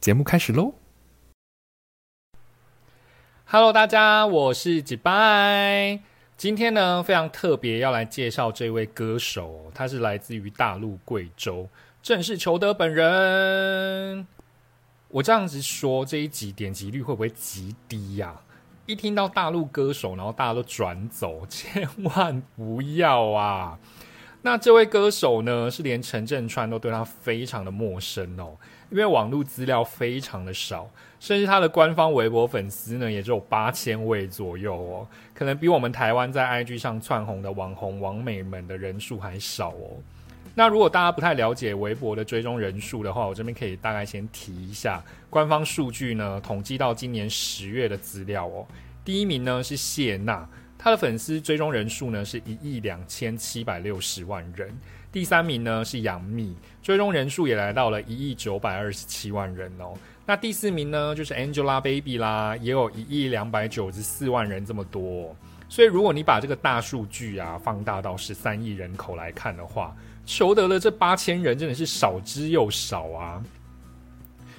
节目开始喽！Hello，大家，我是吉拜。今天呢，非常特别，要来介绍这位歌手，他是来自于大陆贵州，正是裘德本人。我这样子说，这一集点击率会不会极低呀？一听到大陆歌手，然后大家都转走，千万不要啊！那这位歌手呢，是连陈振川都对他非常的陌生哦。因为网络资料非常的少，甚至他的官方微博粉丝呢也只有八千位左右哦，可能比我们台湾在 IG 上窜红的网红网美们的人数还少哦。那如果大家不太了解微博的追踪人数的话，我这边可以大概先提一下官方数据呢，统计到今年十月的资料哦。第一名呢是谢娜，他的粉丝追踪人数呢是一亿两千七百六十万人。第三名呢是杨幂，追踪人数也来到了一亿九百二十七万人哦。那第四名呢就是 Angelababy 啦，也有一亿两百九十四万人这么多。所以如果你把这个大数据啊放大到十三亿人口来看的话，求得了这八千人真的是少之又少啊。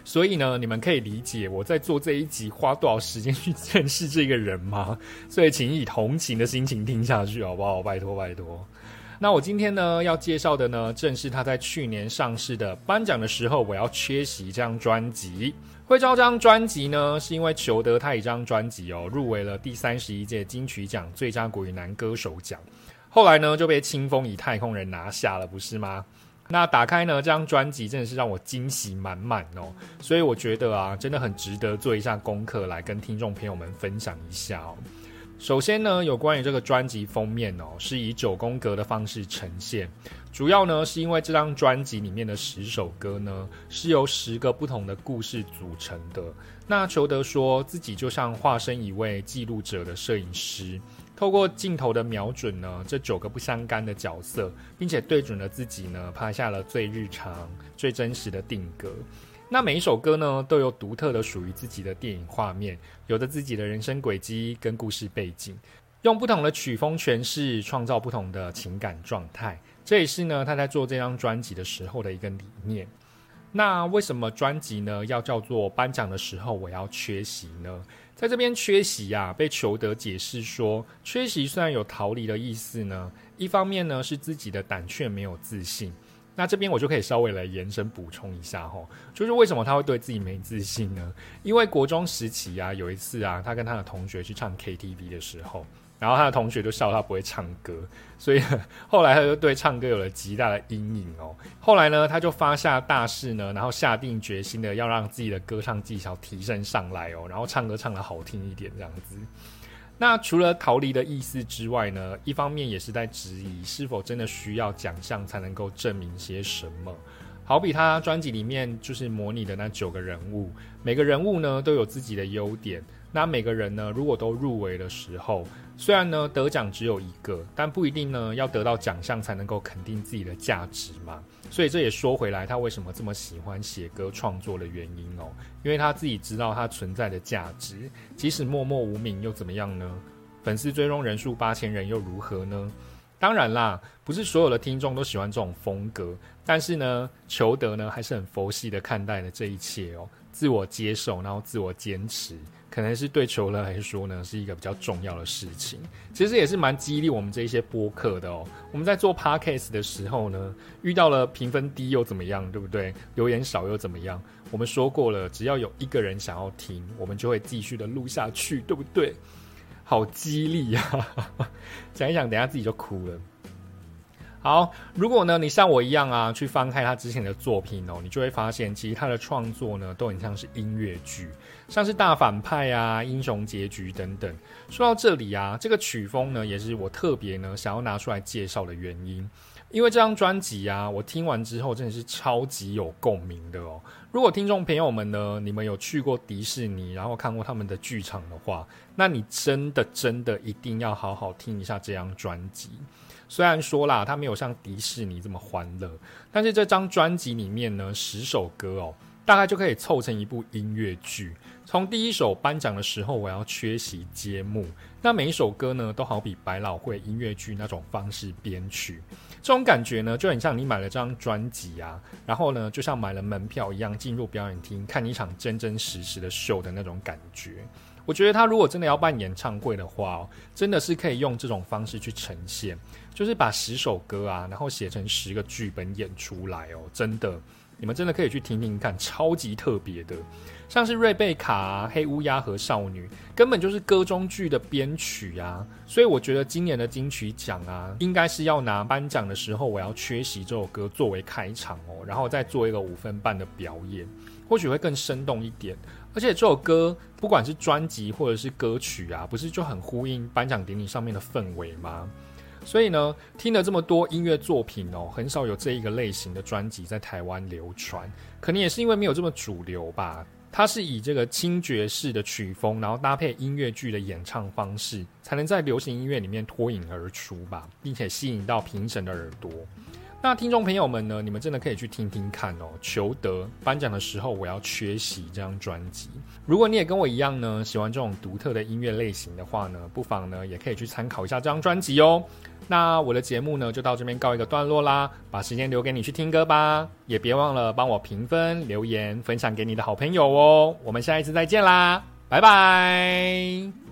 所以呢，你们可以理解我在做这一集花多少时间去认识这个人吗？所以请以同情的心情听下去好不好？拜托拜托。那我今天呢要介绍的呢，正是他在去年上市的颁奖的时候，我要缺席这张专辑。会招这张专辑呢，是因为求得他一张专辑哦，入围了第三十一届金曲奖最佳国语男歌手奖。后来呢就被清风以太空人拿下了，不是吗？那打开呢这张专辑，真的是让我惊喜满满哦。所以我觉得啊，真的很值得做一下功课，来跟听众朋友们分享一下哦。首先呢，有关于这个专辑封面哦，是以九宫格的方式呈现。主要呢，是因为这张专辑里面的十首歌呢，是由十个不同的故事组成的。那裘德说自己就像化身一位记录者的摄影师，透过镜头的瞄准呢，这九个不相干的角色，并且对准了自己呢，拍下了最日常、最真实的定格。那每一首歌呢，都有独特的属于自己的电影画面，有着自己的人生轨迹跟故事背景，用不同的曲风诠释，创造不同的情感状态。这也是呢，他在做这张专辑的时候的一个理念。那为什么专辑呢要叫做颁奖的时候我要缺席呢？在这边缺席呀，被裘德解释说，缺席虽然有逃离的意思呢，一方面呢是自己的胆怯没有自信。那这边我就可以稍微来延伸补充一下哈，就是为什么他会对自己没自信呢？因为国中时期啊，有一次啊，他跟他的同学去唱 KTV 的时候，然后他的同学就笑他不会唱歌，所以后来他就对唱歌有了极大的阴影哦。后来呢，他就发下大誓呢，然后下定决心的要让自己的歌唱技巧提升上来哦，然后唱歌唱的好听一点这样子。那除了逃离的意思之外呢，一方面也是在质疑是否真的需要奖项才能够证明些什么。好比他专辑里面就是模拟的那九个人物，每个人物呢都有自己的优点。那每个人呢，如果都入围的时候，虽然呢得奖只有一个，但不一定呢要得到奖项才能够肯定自己的价值嘛。所以这也说回来，他为什么这么喜欢写歌创作的原因哦，因为他自己知道他存在的价值，即使默默无名又怎么样呢？粉丝追踪人数八千人又如何呢？当然啦，不是所有的听众都喜欢这种风格，但是呢，裘德呢还是很佛系的看待了这一切哦，自我接受，然后自我坚持。可能是对球乐来说呢，是一个比较重要的事情。其实也是蛮激励我们这一些播客的哦。我们在做 podcast 的时候呢，遇到了评分低又怎么样，对不对？留言少又怎么样？我们说过了，只要有一个人想要听，我们就会继续的录下去，对不对？好激励呀！讲一讲，等下自己就哭了。好，如果呢，你像我一样啊，去翻开他之前的作品哦，你就会发现，其实他的创作呢，都很像是音乐剧，像是大反派啊、英雄结局等等。说到这里啊，这个曲风呢，也是我特别呢想要拿出来介绍的原因。因为这张专辑啊，我听完之后真的是超级有共鸣的哦。如果听众朋友们呢，你们有去过迪士尼，然后看过他们的剧场的话，那你真的真的一定要好好听一下这张专辑。虽然说啦，它没有像迪士尼这么欢乐，但是这张专辑里面呢，十首歌哦，大概就可以凑成一部音乐剧。从第一首颁奖的时候，我要缺席揭幕，那每一首歌呢，都好比百老汇音乐剧那种方式编曲，这种感觉呢，就很像你买了张专辑啊，然后呢，就像买了门票一样，进入表演厅看一场真真实实的秀的那种感觉。我觉得他如果真的要办演唱会的话，哦真的是可以用这种方式去呈现，就是把十首歌啊，然后写成十个剧本演出来哦，真的，你们真的可以去听听看，超级特别的。像是瑞贝卡、黑乌鸦和少女，根本就是歌中剧的编曲啊！所以我觉得今年的金曲奖啊，应该是要拿颁奖的时候，我要缺席这首歌作为开场哦，然后再做一个五分半的表演，或许会更生动一点。而且这首歌不管是专辑或者是歌曲啊，不是就很呼应颁奖典礼上面的氛围吗？所以呢，听了这么多音乐作品哦，很少有这一个类型的专辑在台湾流传，可能也是因为没有这么主流吧。它是以这个轻爵士的曲风，然后搭配音乐剧的演唱方式，才能在流行音乐里面脱颖而出吧，并且吸引到评审的耳朵。那听众朋友们呢，你们真的可以去听听看哦。裘德颁奖的时候，我要缺席这张专辑。如果你也跟我一样呢，喜欢这种独特的音乐类型的话呢，不妨呢也可以去参考一下这张专辑哦。那我的节目呢，就到这边告一个段落啦，把时间留给你去听歌吧，也别忘了帮我评分、留言、分享给你的好朋友哦。我们下一次再见啦，拜拜。